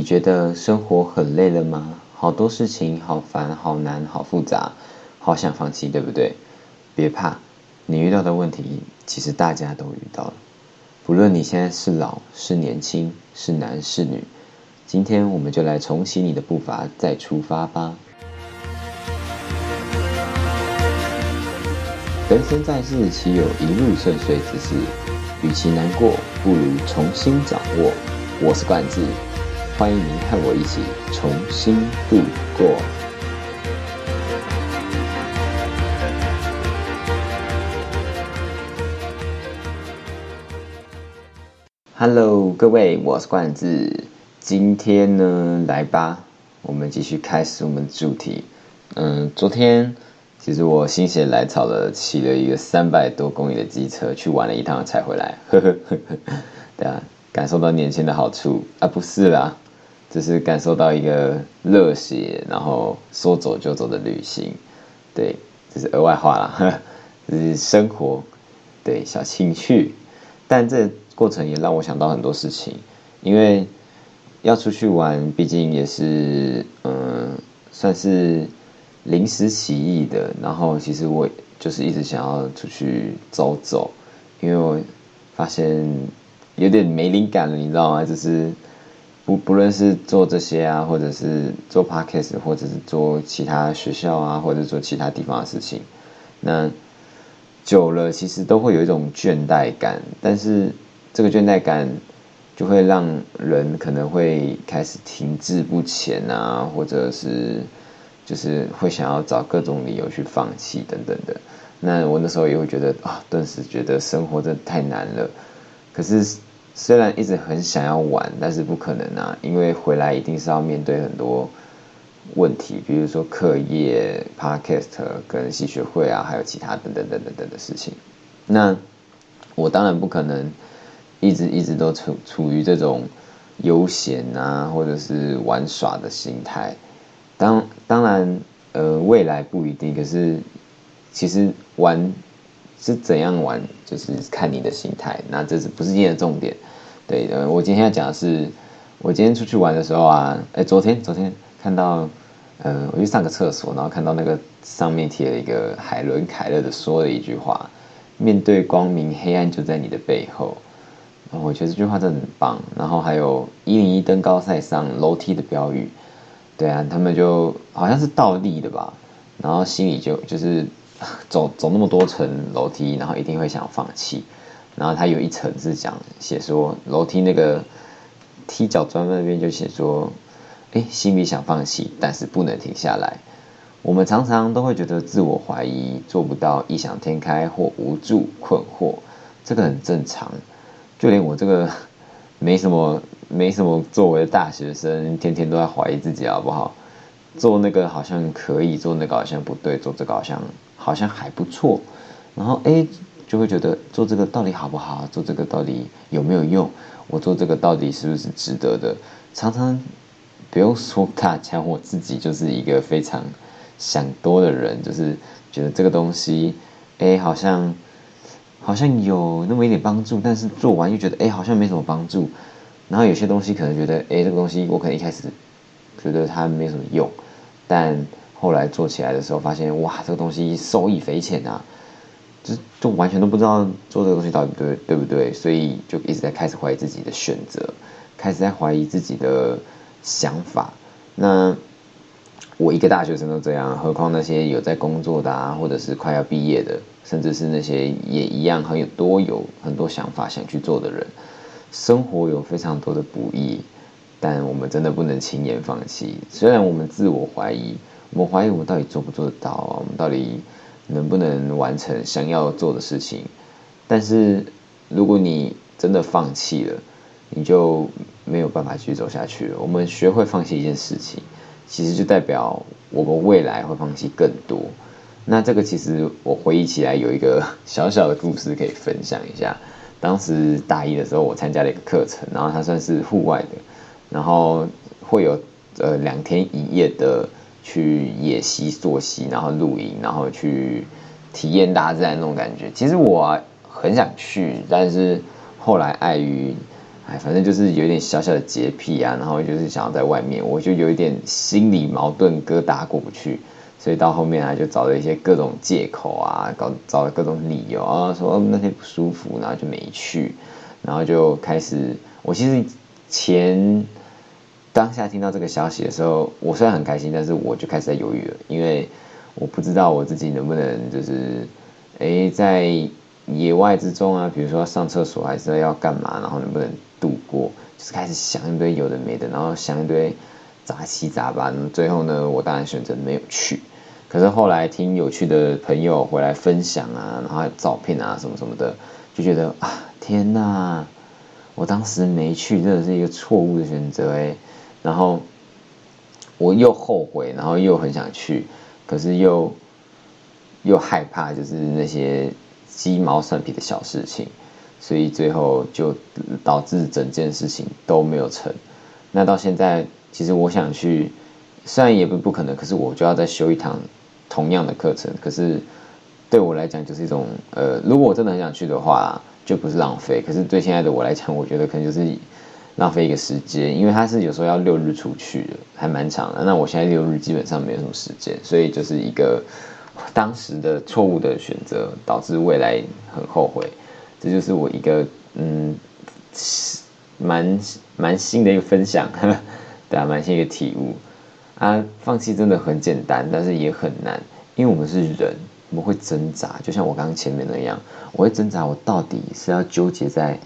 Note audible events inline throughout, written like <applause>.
你觉得生活很累了吗？好多事情好烦、好难、好复杂，好想放弃，对不对？别怕，你遇到的问题其实大家都遇到了。不论你现在是老是年轻，是男是女，今天我们就来重启你的步伐，再出发吧。人生在世，岂有一路顺遂之事？与其难过，不如重新掌握。我是冠志。欢迎您和我一起重新度过。Hello，各位，我是冠志。今天呢，来吧，我们继续开始我们的主题。嗯，昨天其实我心血来潮的骑了一个三百多公里的机车去玩了一趟才回来，呵呵呵呵，对啊，感受到年轻的好处啊，不是啦。就是感受到一个热血，然后说走就走的旅行，对，这是额外话啦，<laughs> 这是生活，对小情趣，但这过程也让我想到很多事情，因为要出去玩，毕竟也是嗯，算是临时起意的，然后其实我就是一直想要出去走走，因为我发现有点没灵感了，你知道吗？就是。不不论是做这些啊，或者是做 podcast，或者是做其他学校啊，或者做其他地方的事情，那久了其实都会有一种倦怠感。但是这个倦怠感就会让人可能会开始停滞不前啊，或者是就是会想要找各种理由去放弃等等的。那我那时候也会觉得啊，顿时觉得生活真的太难了。可是。虽然一直很想要玩，但是不可能啊，因为回来一定是要面对很多问题，比如说课业、podcast 跟戏学会啊，还有其他等等等等等的事情。那我当然不可能一直一直都处处于这种悠闲啊，或者是玩耍的心态。当当然，呃，未来不一定，可是其实玩。是怎样玩，就是看你的心态。那这是不是今天的重点？对，呃，我今天要讲的是，我今天出去玩的时候啊，哎，昨天昨天看到，呃，我去上个厕所，然后看到那个上面贴了一个海伦凯勒的说了一句话：“面对光明，黑暗就在你的背后。”我觉得这句话真的很棒。然后还有一零一登高赛上楼梯的标语，对啊，他们就好像是倒立的吧，然后心里就就是。走走那么多层楼梯，然后一定会想放弃。然后他有一层是讲写说楼梯那个踢脚砖那边就写说，哎，心里想放弃，但是不能停下来。我们常常都会觉得自我怀疑，做不到异想天开或无助困惑，这个很正常。就连我这个 <laughs> 没什么没什么作为的大学生，天天都在怀疑自己好不好？做那个好像可以，做那个好像不对，做这个好像。好像还不错，然后哎，就会觉得做这个到底好不好？做这个到底有没有用？我做这个到底是不是值得的？常常不用说大家，我自己就是一个非常想多的人，就是觉得这个东西，哎，好像好像有那么一点帮助，但是做完又觉得哎，好像没什么帮助。然后有些东西可能觉得哎，这个东西我可能一开始觉得它没什么用，但。后来做起来的时候，发现哇，这个东西受益匪浅啊，就就完全都不知道做这个东西到底对对不对，所以就一直在开始怀疑自己的选择，开始在怀疑自己的想法。那我一个大学生都这样，何况那些有在工作的啊，或者是快要毕业的，甚至是那些也一样很有多有很多想法想去做的人，生活有非常多的不易，但我们真的不能轻言放弃。虽然我们自我怀疑。我怀疑我们到底做不做得到啊？我们到底能不能完成想要做的事情？但是如果你真的放弃了，你就没有办法继续走下去了。我们学会放弃一件事情，其实就代表我们未来会放弃更多。那这个其实我回忆起来有一个小小的故事可以分享一下。当时大一的时候，我参加了一个课程，然后它算是户外的，然后会有呃两天一夜的。去野溪坐溪，然后露营，然后去体验大自然那种感觉。其实我很想去，但是后来碍于哎，反正就是有点小小的洁癖啊，然后就是想要在外面，我就有一点心理矛盾疙瘩过不去，所以到后面啊，就找了一些各种借口啊，搞找了各种理由啊，说那天不舒服，然后就没去，然后就开始，我其实前当下听到这个消息的时候，我虽然很开心，但是我就开始在犹豫了，因为我不知道我自己能不能就是，哎，在。野外之中啊，比如说上厕所还是要干嘛，然后能不能度过，就是开始想一堆有的没的，然后想一堆杂七杂八。最后呢，我当然选择没有去。可是后来听有趣的朋友回来分享啊，然后照片啊什么什么的，就觉得啊，天哪！我当时没去，真的是一个错误的选择哎。然后我又后悔，然后又很想去，可是又又害怕，就是那些。鸡毛蒜皮的小事情，所以最后就导致整件事情都没有成。那到现在，其实我想去，虽然也不不可能，可是我就要再修一堂同样的课程。可是对我来讲，就是一种呃，如果我真的很想去的话，就不是浪费。可是对现在的我来讲，我觉得可能就是浪费一个时间，因为他是有时候要六日出去的，还蛮长的。那我现在六日基本上没有什么时间，所以就是一个。当时的错误的选择导致未来很后悔，这就是我一个嗯，蛮蛮新的一个分享，<laughs> 对啊，蛮新的一个体悟啊。放弃真的很简单，但是也很难，因为我们是人，我们会挣扎，就像我刚刚前面那样，我会挣扎，我到底是要纠结在，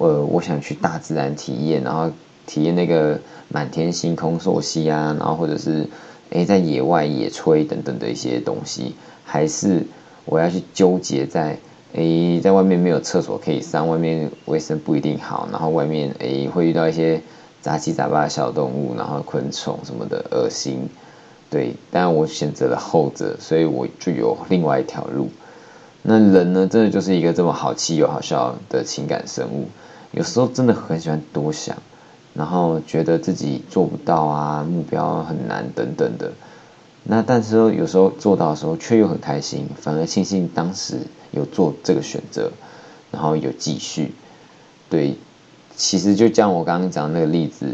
呃，我想去大自然体验，然后体验那个满天星空朔溪啊，然后或者是。诶，在野外野炊等等的一些东西，还是我要去纠结在诶，在外面没有厕所可以上，外面卫生不一定好，然后外面诶会遇到一些杂七杂八的小动物，然后昆虫什么的恶心，对，但我选择了后者，所以我就有另外一条路。那人呢，真的就是一个这么好气又好笑的情感生物，有时候真的很喜欢多想。然后觉得自己做不到啊，目标很难等等的，那但是有时候做到的时候却又很开心，反而庆幸当时有做这个选择，然后有继续。对，其实就像我刚刚讲那个例子，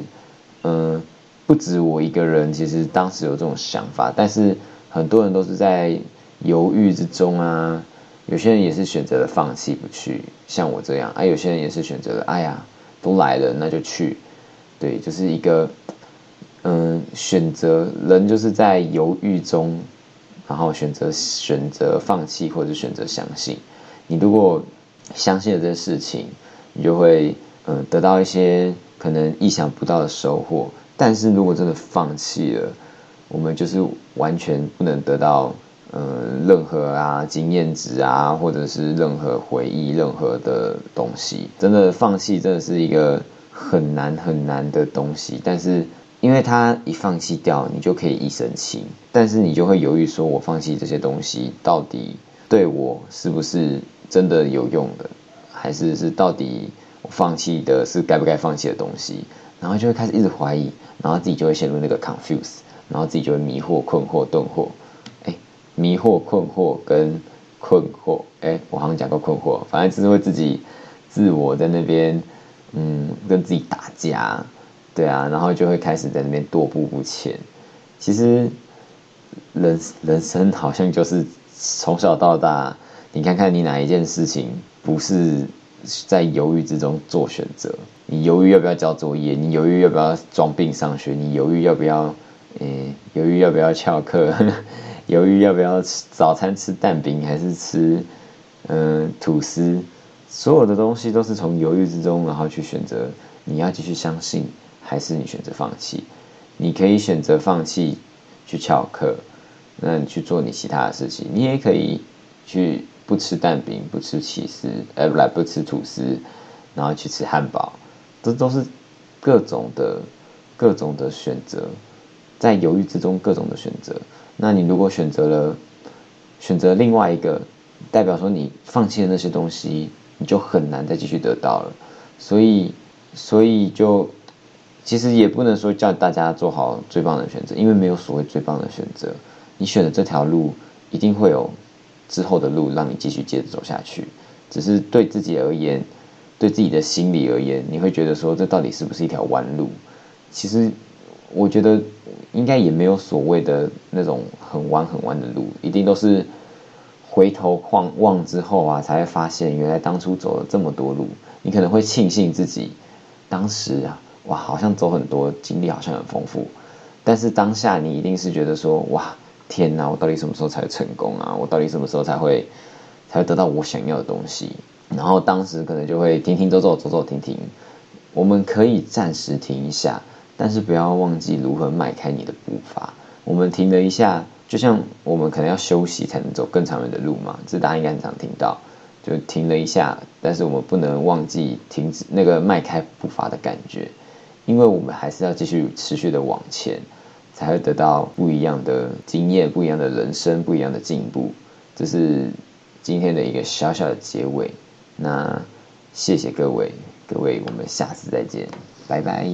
嗯，不止我一个人，其实当时有这种想法，但是很多人都是在犹豫之中啊，有些人也是选择了放弃不去，像我这样啊，有些人也是选择了，哎呀，都来了，那就去。对，就是一个，嗯，选择人就是在犹豫中，然后选择选择放弃或者选择相信。你如果相信了这事情，你就会嗯得到一些可能意想不到的收获。但是如果真的放弃了，我们就是完全不能得到嗯任何啊经验值啊，或者是任何回忆、任何的东西。真的放弃，真的是一个。很难很难的东西，但是因为它一放弃掉，你就可以一身轻，但是你就会犹豫，说我放弃这些东西到底对我是不是真的有用的，还是是到底我放弃的是该不该放弃的东西，然后就会开始一直怀疑，然后自己就会陷入那个 confuse，然后自己就会迷惑、困惑、顿惑，迷惑、困惑跟困惑，哎，我好像讲过困惑，反正就是会自己自我在那边。嗯，跟自己打架，对啊，然后就会开始在那边踱步不前。其实，人人生好像就是从小到大，你看看你哪一件事情不是在犹豫之中做选择？你犹豫要不要交作业？你犹豫要不要装病上学？你犹豫要不要，嗯，犹豫要不要翘课？犹豫要不要吃早餐吃蛋饼还是吃嗯吐司？所有的东西都是从犹豫之中，然后去选择你要继续相信，还是你选择放弃。你可以选择放弃去翘课，那你去做你其他的事情。你也可以去不吃蛋饼，不吃起司，呃，不来不吃吐司，然后去吃汉堡。这都是各种的各种的选择，在犹豫之中各种的选择。那你如果选择了选择另外一个，代表说你放弃了那些东西。你就很难再继续得到了，所以，所以就其实也不能说叫大家做好最棒的选择，因为没有所谓最棒的选择。你选的这条路，一定会有之后的路让你继续接着走下去。只是对自己而言，对自己的心理而言，你会觉得说这到底是不是一条弯路？其实我觉得应该也没有所谓的那种很弯很弯的路，一定都是回头望望之后啊，才会发现原来当初走了这么多路。你可能会庆幸自己当时啊，哇，好像走很多，经历好像很丰富。但是当下你一定是觉得说，哇，天哪，我到底什么时候才成功啊？我到底什么时候才会才会得到我想要的东西？然后当时可能就会停停走走走走停停。我们可以暂时停一下，但是不要忘记如何迈开你的步伐。我们停了一下，就像我们可能要休息才能走更长远的路嘛，这大家应该很常听到。就停了一下，但是我们不能忘记停止那个迈开步伐的感觉，因为我们还是要继续持续的往前。才会得到不一样的经验，不一样的人生，不一样的进步。这是今天的一个小小的结尾。那谢谢各位，各位，我们下次再见，拜拜。